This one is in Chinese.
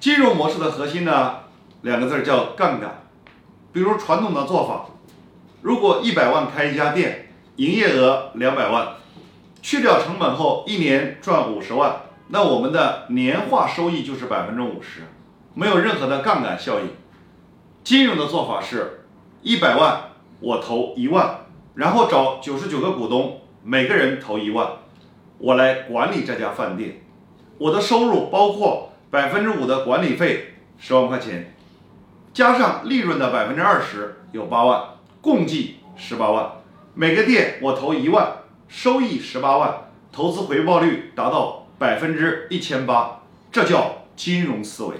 金融模式的核心呢，两个字叫杠杆。比如传统的做法，如果一百万开一家店，营业额两百万，去掉成本后一年赚五十万，那我们的年化收益就是百分之五十，没有任何的杠杆效应。金融的做法是，一百万我投一万，然后找九十九个股东，每个人投一万，我来管理这家饭店，我的收入包括百分之五的管理费十万块钱，加上利润的百分之二十有八万，共计十八万。每个店我投一万，收益十八万，投资回报率达到百分之一千八，这叫金融思维。